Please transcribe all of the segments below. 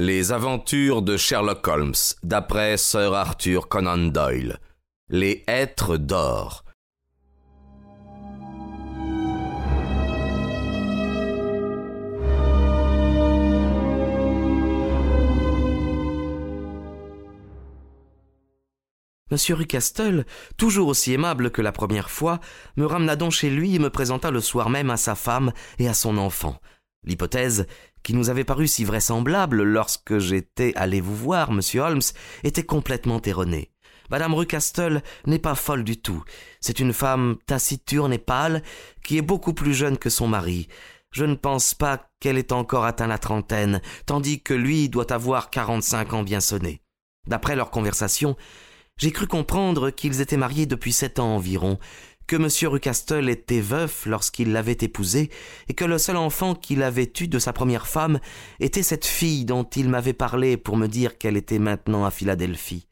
Les aventures de Sherlock Holmes, d'après Sir Arthur Conan Doyle. Les êtres d'or. Monsieur Rucastle, toujours aussi aimable que la première fois, me ramena donc chez lui et me présenta le soir même à sa femme et à son enfant. L'hypothèse, qui nous avait paru si vraisemblable lorsque j'étais allé vous voir, monsieur Holmes, était complètement erronée. Madame Rucastle n'est pas folle du tout. C'est une femme taciturne et pâle, qui est beaucoup plus jeune que son mari. Je ne pense pas qu'elle ait encore atteint la trentaine, tandis que lui doit avoir quarante-cinq ans bien sonnés. D'après leur conversation, j'ai cru comprendre qu'ils étaient mariés depuis sept ans environ, que M. Rucastle était veuf lorsqu'il l'avait épousée, et que le seul enfant qu'il avait eu de sa première femme était cette fille dont il m'avait parlé pour me dire qu'elle était maintenant à Philadelphie.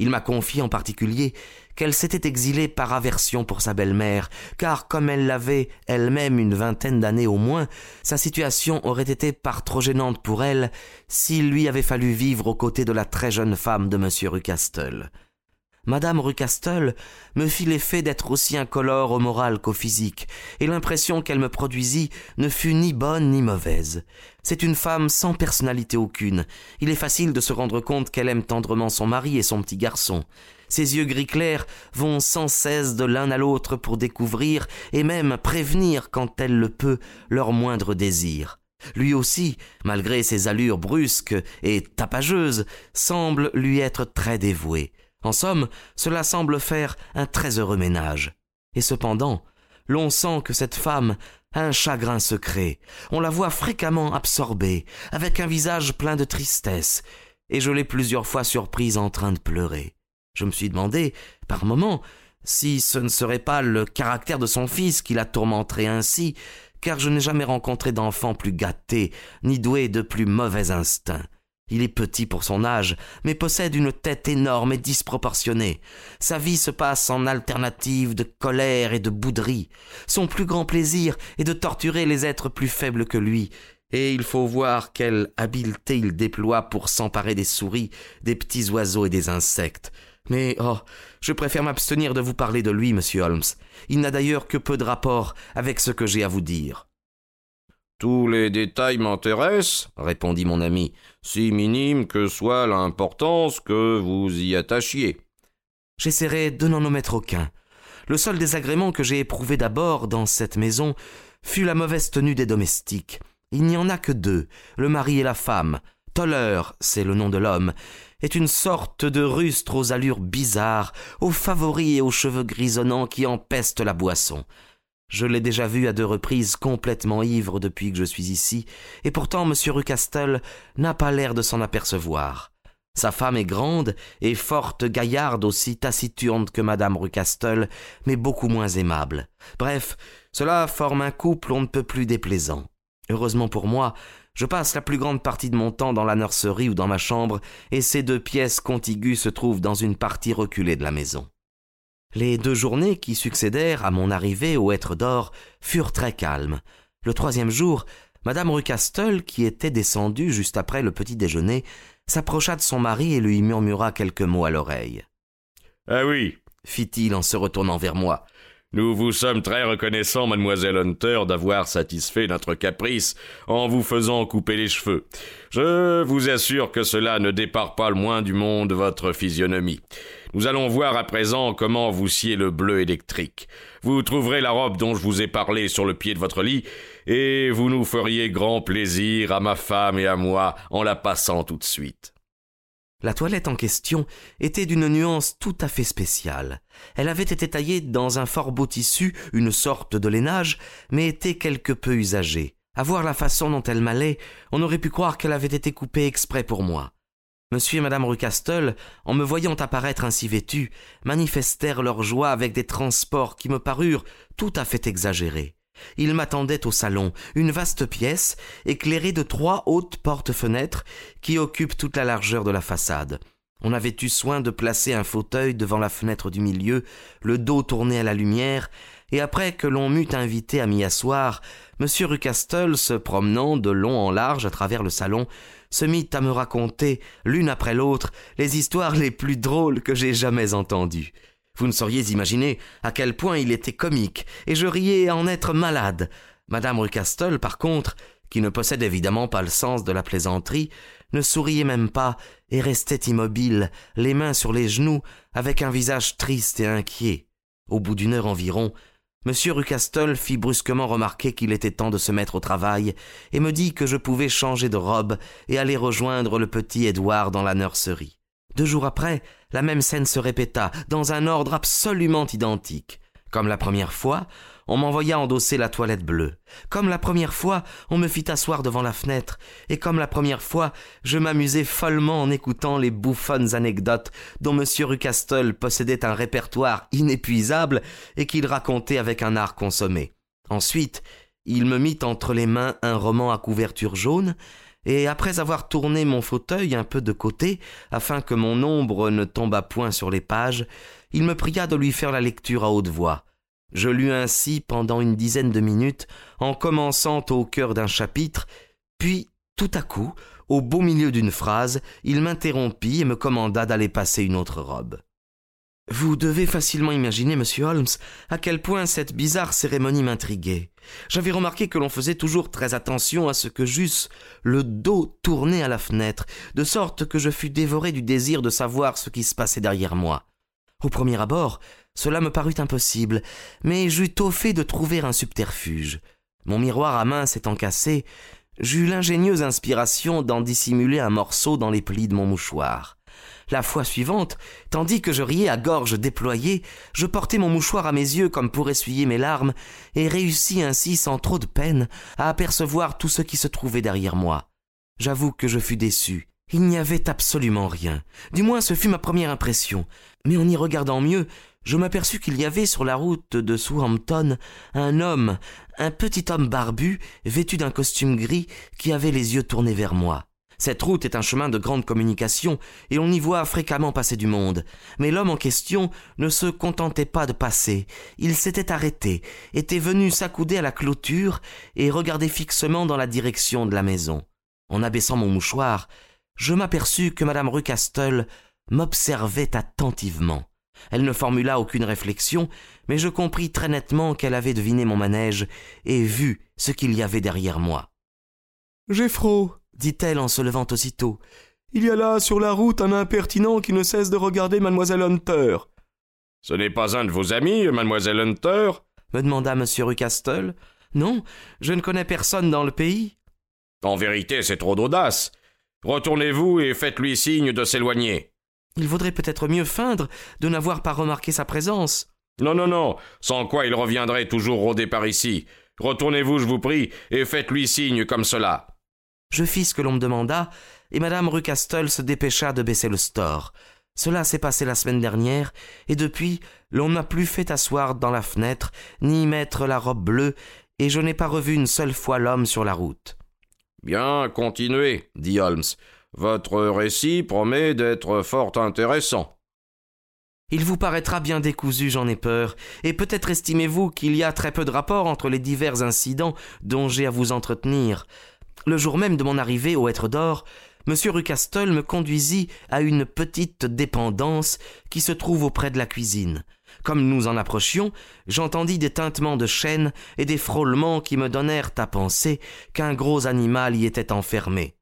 Il m'a confié en particulier qu'elle s'était exilée par aversion pour sa belle-mère, car comme elle l'avait elle-même une vingtaine d'années au moins, sa situation aurait été par trop gênante pour elle s'il lui avait fallu vivre aux côtés de la très jeune femme de M. Rucastle. Madame Rucastle me fit l'effet d'être aussi incolore au moral qu'au physique, et l'impression qu'elle me produisit ne fut ni bonne ni mauvaise. C'est une femme sans personnalité aucune. Il est facile de se rendre compte qu'elle aime tendrement son mari et son petit garçon. Ses yeux gris clairs vont sans cesse de l'un à l'autre pour découvrir et même prévenir quand elle le peut leur moindre désir. Lui aussi, malgré ses allures brusques et tapageuses, semble lui être très dévoué. En somme, cela semble faire un très heureux ménage. Et cependant, l'on sent que cette femme a un chagrin secret. On la voit fréquemment absorbée, avec un visage plein de tristesse, et je l'ai plusieurs fois surprise en train de pleurer. Je me suis demandé, par moments, si ce ne serait pas le caractère de son fils qui la tourmenterait ainsi, car je n'ai jamais rencontré d'enfant plus gâté, ni doué de plus mauvais instincts. Il est petit pour son âge, mais possède une tête énorme et disproportionnée. Sa vie se passe en alternative de colère et de bouderie. Son plus grand plaisir est de torturer les êtres plus faibles que lui, et il faut voir quelle habileté il déploie pour s'emparer des souris, des petits oiseaux et des insectes. Mais oh, je préfère m'abstenir de vous parler de lui, monsieur Holmes. Il n'a d'ailleurs que peu de rapport avec ce que j'ai à vous dire. Tous les détails m'intéressent, répondit mon ami, si minime que soit l'importance que vous y attachiez. J'essaierai de n'en omettre aucun. Le seul désagrément que j'ai éprouvé d'abord dans cette maison fut la mauvaise tenue des domestiques. Il n'y en a que deux, le mari et la femme. Toller, c'est le nom de l'homme, est une sorte de rustre aux allures bizarres, aux favoris et aux cheveux grisonnants qui empestent la boisson. Je l'ai déjà vu à deux reprises complètement ivre depuis que je suis ici, et pourtant M. Rucastel n'a pas l'air de s'en apercevoir. Sa femme est grande et forte gaillarde aussi taciturne que madame Rucastel, mais beaucoup moins aimable. Bref, cela forme un couple on ne peut plus déplaisant. Heureusement pour moi, je passe la plus grande partie de mon temps dans la nurserie ou dans ma chambre, et ces deux pièces contiguës se trouvent dans une partie reculée de la maison. Les deux journées qui succédèrent à mon arrivée au Être d'Or furent très calmes. Le troisième jour, Madame Rucastel, qui était descendue juste après le petit déjeuner, s'approcha de son mari et lui murmura quelques mots à l'oreille. Ah oui, fit-il en se retournant vers moi. Nous vous sommes très reconnaissants, mademoiselle Hunter, d'avoir satisfait notre caprice en vous faisant couper les cheveux. Je vous assure que cela ne départ pas le moins du monde votre physionomie. Nous allons voir à présent comment vous sciez le bleu électrique. Vous trouverez la robe dont je vous ai parlé sur le pied de votre lit, et vous nous feriez grand plaisir à ma femme et à moi en la passant tout de suite. La toilette en question était d'une nuance tout à fait spéciale. Elle avait été taillée dans un fort beau tissu, une sorte de lainage, mais était quelque peu usagée. À voir la façon dont elle m'allait, on aurait pu croire qu'elle avait été coupée exprès pour moi. Monsieur et madame Rucastel, en me voyant apparaître ainsi vêtu, manifestèrent leur joie avec des transports qui me parurent tout à fait exagérés. Il m'attendait au salon, une vaste pièce, éclairée de trois hautes portes-fenêtres qui occupent toute la largeur de la façade. On avait eu soin de placer un fauteuil devant la fenêtre du milieu, le dos tourné à la lumière, et après que l'on m'eut invité à m'y asseoir, M. Rucastel, se promenant de long en large à travers le salon, se mit à me raconter, l'une après l'autre, les histoires les plus drôles que j'ai jamais entendues. Vous ne sauriez imaginer à quel point il était comique, et je riais en être malade. Madame Rucastel, par contre, qui ne possède évidemment pas le sens de la plaisanterie, ne souriait même pas et restait immobile, les mains sur les genoux, avec un visage triste et inquiet. Au bout d'une heure environ, M. Rucastel fit brusquement remarquer qu'il était temps de se mettre au travail, et me dit que je pouvais changer de robe et aller rejoindre le petit Édouard dans la nurserie. Deux jours après, la même scène se répéta, dans un ordre absolument identique. Comme la première fois, on m'envoya endosser la toilette bleue. Comme la première fois, on me fit asseoir devant la fenêtre, et comme la première fois, je m'amusai follement en écoutant les bouffonnes anecdotes dont M. Rucastel possédait un répertoire inépuisable et qu'il racontait avec un art consommé. Ensuite, il me mit entre les mains un roman à couverture jaune, et après avoir tourné mon fauteuil un peu de côté, afin que mon ombre ne tombât point sur les pages, il me pria de lui faire la lecture à haute voix. Je lus ainsi pendant une dizaine de minutes, en commençant au cœur d'un chapitre, puis, tout à coup, au beau milieu d'une phrase, il m'interrompit et me commanda d'aller passer une autre robe. Vous devez facilement imaginer, monsieur Holmes, à quel point cette bizarre cérémonie m'intriguait. J'avais remarqué que l'on faisait toujours très attention à ce que j'eusse le dos tourné à la fenêtre, de sorte que je fus dévoré du désir de savoir ce qui se passait derrière moi. Au premier abord, cela me parut impossible, mais j'eus tôt fait de trouver un subterfuge. Mon miroir à main s'étant cassé, j'eus l'ingénieuse inspiration d'en dissimuler un morceau dans les plis de mon mouchoir. La fois suivante, tandis que je riais à gorge déployée, je portai mon mouchoir à mes yeux comme pour essuyer mes larmes, et réussis ainsi sans trop de peine à apercevoir tout ce qui se trouvait derrière moi. J'avoue que je fus déçu. Il n'y avait absolument rien. Du moins ce fut ma première impression. Mais en y regardant mieux, je m'aperçus qu'il y avait sur la route de Southampton un homme, un petit homme barbu, vêtu d'un costume gris, qui avait les yeux tournés vers moi. Cette route est un chemin de grande communication, et on y voit fréquemment passer du monde. Mais l'homme en question ne se contentait pas de passer. Il s'était arrêté, était venu s'accouder à la clôture, et regardait fixement dans la direction de la maison. En abaissant mon mouchoir, je m'aperçus que madame Rucastel m'observait attentivement. Elle ne formula aucune réflexion, mais je compris très nettement qu'elle avait deviné mon manège et vu ce qu'il y avait derrière moi. Geffro, dit-elle en se levant aussitôt, il y a là sur la route un impertinent qui ne cesse de regarder mademoiselle Hunter. Ce n'est pas un de vos amis, mademoiselle Hunter? me demanda M. Rucastel. Non, je ne connais personne dans le pays. En vérité, c'est trop d'audace. Retournez-vous et faites-lui signe de s'éloigner. Il vaudrait peut-être mieux feindre de n'avoir pas remarqué sa présence. Non, non, non, sans quoi il reviendrait toujours rôder par ici. Retournez-vous, je vous prie, et faites-lui signe comme cela. Je fis ce que l'on me demanda, et madame Rucastel se dépêcha de baisser le store. Cela s'est passé la semaine dernière, et depuis, l'on n'a plus fait asseoir dans la fenêtre, ni mettre la robe bleue, et je n'ai pas revu une seule fois l'homme sur la route. Bien, continuez, dit Holmes. Votre récit promet d'être fort intéressant. Il vous paraîtra bien décousu, j'en ai peur, et peut-être estimez-vous qu'il y a très peu de rapport entre les divers incidents dont j'ai à vous entretenir. Le jour même de mon arrivée au Être d'Or, M. Rucastel me conduisit à une petite dépendance qui se trouve auprès de la cuisine. Comme nous en approchions, j'entendis des tintements de chaînes et des frôlements qui me donnèrent à penser qu'un gros animal y était enfermé.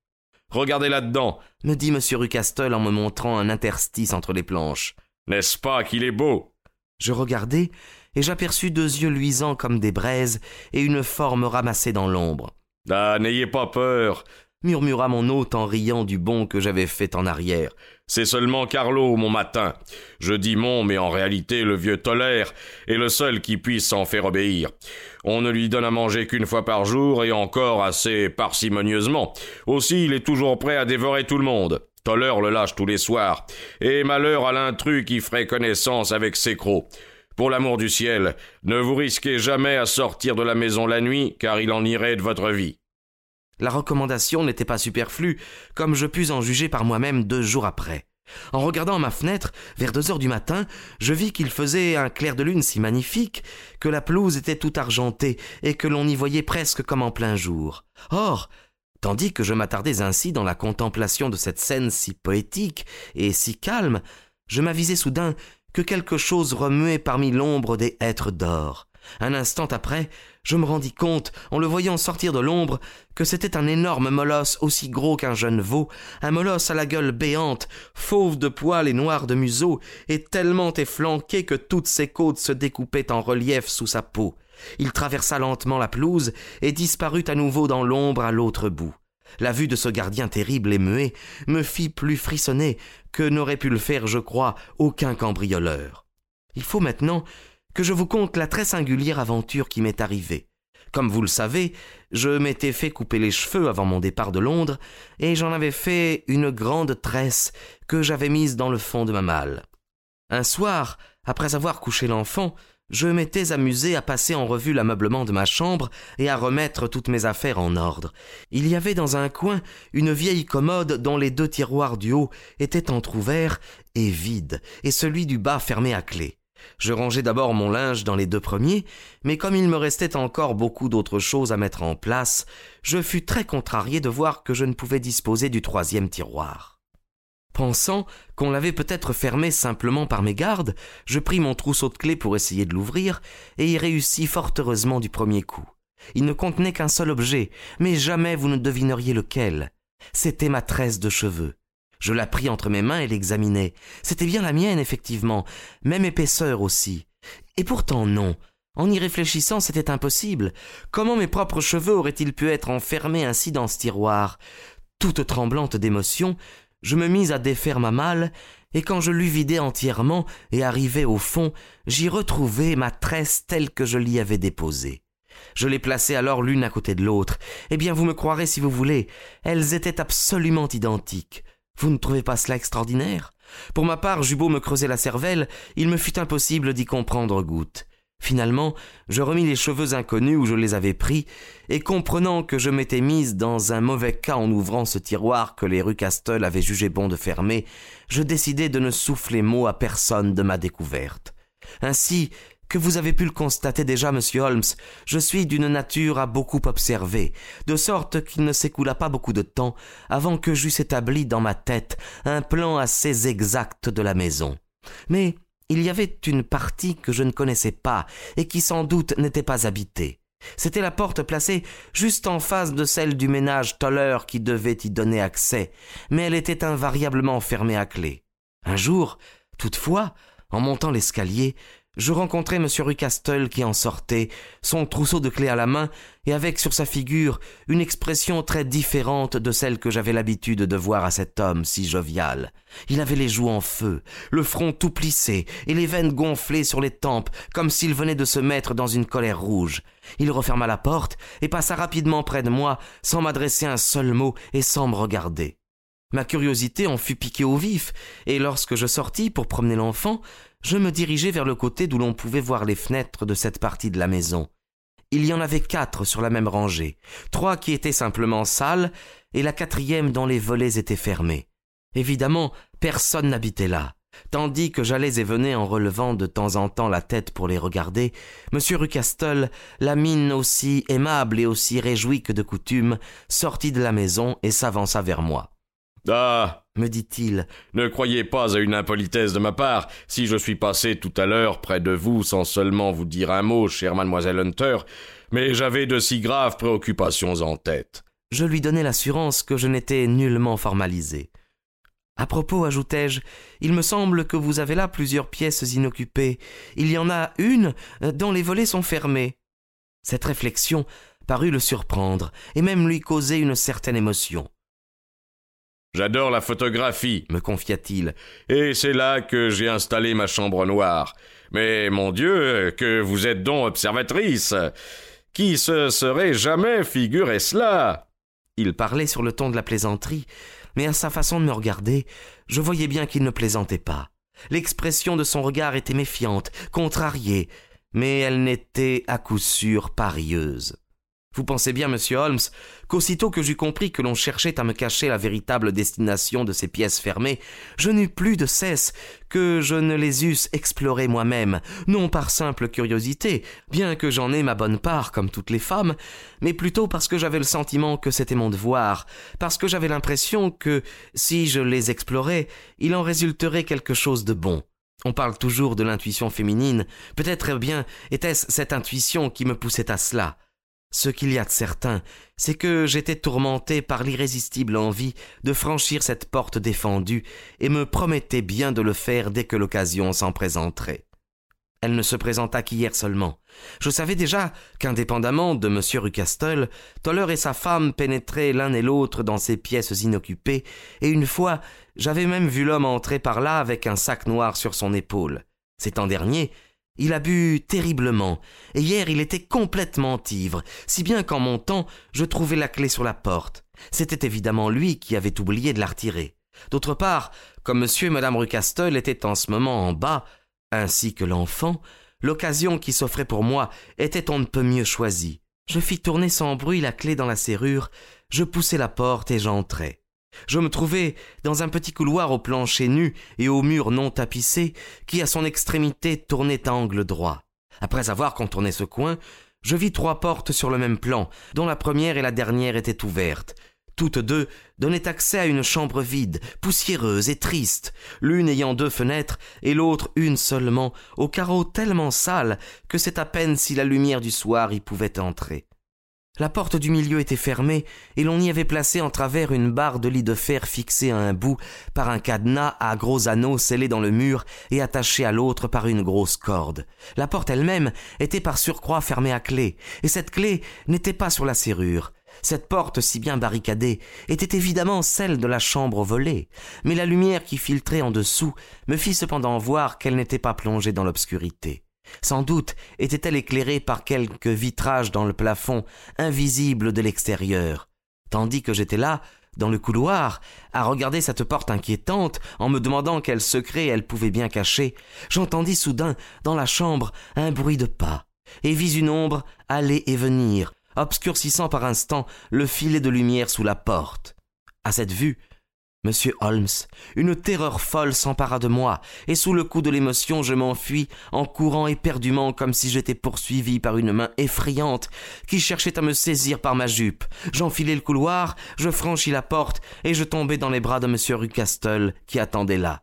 Regardez là-dedans, me dit M. Rucastel en me montrant un interstice entre les planches. N'est-ce pas qu'il est beau? Je regardai, et j'aperçus deux yeux luisants comme des braises et une forme ramassée dans l'ombre. Ah, n'ayez pas peur, murmura mon hôte en riant du bond que j'avais fait en arrière. C'est seulement Carlo, mon matin. Je dis mon, mais en réalité le vieux tolère est le seul qui puisse s'en faire obéir. On ne lui donne à manger qu'une fois par jour et encore assez parcimonieusement. Aussi il est toujours prêt à dévorer tout le monde. Tolère le lâche tous les soirs. Et malheur à l'intrus qui ferait connaissance avec ses crocs. Pour l'amour du ciel, ne vous risquez jamais à sortir de la maison la nuit, car il en irait de votre vie. La recommandation n'était pas superflue, comme je pus en juger par moi-même deux jours après. En regardant ma fenêtre, vers deux heures du matin, je vis qu'il faisait un clair de lune si magnifique que la pelouse était tout argentée et que l'on y voyait presque comme en plein jour. Or, Tandis que je m'attardais ainsi dans la contemplation de cette scène si poétique et si calme, je m'avisai soudain que quelque chose remuait parmi l'ombre des hêtres d'or. Un instant après, je me rendis compte, en le voyant sortir de l'ombre, que c'était un énorme molosse aussi gros qu'un jeune veau, un molosse à la gueule béante, fauve de poils et noir de museau, et tellement efflanqué que toutes ses côtes se découpaient en relief sous sa peau. Il traversa lentement la pelouse et disparut à nouveau dans l'ombre à l'autre bout. La vue de ce gardien terrible et muet me fit plus frissonner que n'aurait pu le faire, je crois, aucun cambrioleur. Il faut maintenant que je vous conte la très singulière aventure qui m'est arrivée. Comme vous le savez, je m'étais fait couper les cheveux avant mon départ de Londres, et j'en avais fait une grande tresse que j'avais mise dans le fond de ma malle. Un soir, après avoir couché l'enfant, je m'étais amusé à passer en revue l'ameublement de ma chambre et à remettre toutes mes affaires en ordre. Il y avait dans un coin une vieille commode dont les deux tiroirs du haut étaient entr'ouverts et vides, et celui du bas fermé à clé. Je rangeai d'abord mon linge dans les deux premiers, mais comme il me restait encore beaucoup d'autres choses à mettre en place, je fus très contrarié de voir que je ne pouvais disposer du troisième tiroir. Pensant qu'on l'avait peut-être fermé simplement par mégarde, je pris mon trousseau de clés pour essayer de l'ouvrir, et y réussis fort heureusement du premier coup. Il ne contenait qu'un seul objet, mais jamais vous ne devineriez lequel. C'était ma tresse de cheveux. Je la pris entre mes mains et l'examinai. C'était bien la mienne, effectivement, même épaisseur aussi. Et pourtant non. En y réfléchissant, c'était impossible. Comment mes propres cheveux auraient-ils pu être enfermés ainsi dans ce tiroir? Toute tremblante d'émotion, je me mis à défaire ma malle, et quand je l'eus vidée entièrement et arrivé au fond, j'y retrouvai ma tresse telle que je l'y avais déposée. Je les plaçai alors l'une à côté de l'autre. Eh bien, vous me croirez si vous voulez, elles étaient absolument identiques. Vous ne trouvez pas cela extraordinaire? Pour ma part, Jubot me creusait la cervelle, il me fut impossible d'y comprendre goutte. Finalement, je remis les cheveux inconnus où je les avais pris, et comprenant que je m'étais mise dans un mauvais cas en ouvrant ce tiroir que les rues Castel avaient jugé bon de fermer, je décidai de ne souffler mot à personne de ma découverte. Ainsi, que vous avez pu le constater déjà, monsieur Holmes, je suis d'une nature à beaucoup observer, de sorte qu'il ne s'écoula pas beaucoup de temps avant que j'eusse établi dans ma tête un plan assez exact de la maison. Mais il y avait une partie que je ne connaissais pas et qui sans doute n'était pas habitée. C'était la porte placée juste en face de celle du ménage Toller qui devait y donner accès, mais elle était invariablement fermée à clé. Un jour, toutefois, en montant l'escalier, je rencontrai M. Rucastel qui en sortait, son trousseau de clés à la main, et avec sur sa figure une expression très différente de celle que j'avais l'habitude de voir à cet homme si jovial. Il avait les joues en feu, le front tout plissé, et les veines gonflées sur les tempes, comme s'il venait de se mettre dans une colère rouge. Il referma la porte et passa rapidement près de moi, sans m'adresser un seul mot et sans me regarder. Ma curiosité en fut piquée au vif, et lorsque je sortis pour promener l'enfant, je me dirigeai vers le côté d'où l'on pouvait voir les fenêtres de cette partie de la maison. Il y en avait quatre sur la même rangée, trois qui étaient simplement sales, et la quatrième dont les volets étaient fermés. Évidemment, personne n'habitait là. Tandis que j'allais et venais en relevant de temps en temps la tête pour les regarder, M. Rucastel, la mine aussi aimable et aussi réjouie que de coutume, sortit de la maison et s'avança vers moi. Ah me dit-il. Ne croyez pas à une impolitesse de ma part. Si je suis passé tout à l'heure près de vous sans seulement vous dire un mot, chère mademoiselle Hunter, mais j'avais de si graves préoccupations en tête. Je lui donnai l'assurance que je n'étais nullement formalisé. À propos, ajoutai-je, il me semble que vous avez là plusieurs pièces inoccupées. Il y en a une dont les volets sont fermés. Cette réflexion parut le surprendre, et même lui causer une certaine émotion. J'adore la photographie, me confia-t-il, et c'est là que j'ai installé ma chambre noire. Mais mon Dieu, que vous êtes donc observatrice. Qui se serait jamais figuré cela? Il parlait sur le ton de la plaisanterie, mais à sa façon de me regarder, je voyais bien qu'il ne plaisantait pas. L'expression de son regard était méfiante, contrariée, mais elle n'était à coup sûr pas Vous pensez bien, monsieur Holmes, qu'aussitôt que j'eus compris que l'on cherchait à me cacher la véritable destination de ces pièces fermées, je n'eus plus de cesse que je ne les eusse explorées moi-même, non par simple curiosité, bien que j'en ai ma bonne part comme toutes les femmes, mais plutôt parce que j'avais le sentiment que c'était mon devoir, parce que j'avais l'impression que, si je les explorais, il en résulterait quelque chose de bon. On parle toujours de l'intuition féminine, peut-être bien était-ce cette intuition qui me poussait à cela. Ce qu'il y a de certain, c'est que j'étais tourmenté par l'irrésistible envie de franchir cette porte défendue et me promettais bien de le faire dès que l'occasion s'en présenterait. Elle ne se présenta qu'hier seulement. Je savais déjà qu'indépendamment de M. Rucastel, Toller et sa femme pénétraient l'un et l'autre dans ces pièces inoccupées, et une fois j'avais même vu l'homme entrer par là avec un sac noir sur son épaule. C'est en dernier il a bu terriblement, et hier il était complètement ivre, si bien qu'en montant, je trouvai la clé sur la porte. C'était évidemment lui qui avait oublié de la retirer. D'autre part, comme monsieur et madame Rucastel étaient en ce moment en bas, ainsi que l'enfant, l'occasion qui s'offrait pour moi était on ne peut mieux choisie. Je fis tourner sans bruit la clé dans la serrure, je poussai la porte et j'entrai. Je me trouvais dans un petit couloir au plancher nu et aux murs non tapissés, qui à son extrémité tournait à angle droit. Après avoir contourné ce coin, je vis trois portes sur le même plan, dont la première et la dernière étaient ouvertes. Toutes deux donnaient accès à une chambre vide, poussiéreuse et triste, l'une ayant deux fenêtres et l'autre une seulement, aux carreaux tellement sales que c'est à peine si la lumière du soir y pouvait entrer. La porte du milieu était fermée, et l'on y avait placé en travers une barre de lit de fer fixée à un bout par un cadenas à gros anneaux scellé dans le mur et attaché à l'autre par une grosse corde. La porte elle-même était par surcroît fermée à clé, et cette clé n'était pas sur la serrure. Cette porte si bien barricadée était évidemment celle de la chambre volée, mais la lumière qui filtrait en dessous me fit cependant voir qu'elle n'était pas plongée dans l'obscurité. Sans doute était-elle éclairée par quelque vitrage dans le plafond, invisible de l'extérieur. Tandis que j'étais là, dans le couloir, à regarder cette porte inquiétante, en me demandant quel secret elle pouvait bien cacher, j'entendis soudain, dans la chambre, un bruit de pas, et vis une ombre aller et venir, obscurcissant par instant le filet de lumière sous la porte. À cette vue, Monsieur Holmes, une terreur folle s'empara de moi, et sous le coup de l'émotion je m'enfuis en courant éperdument comme si j'étais poursuivi par une main effrayante qui cherchait à me saisir par ma jupe. J'enfilai le couloir, je franchis la porte, et je tombai dans les bras de monsieur Rucastel qui attendait là.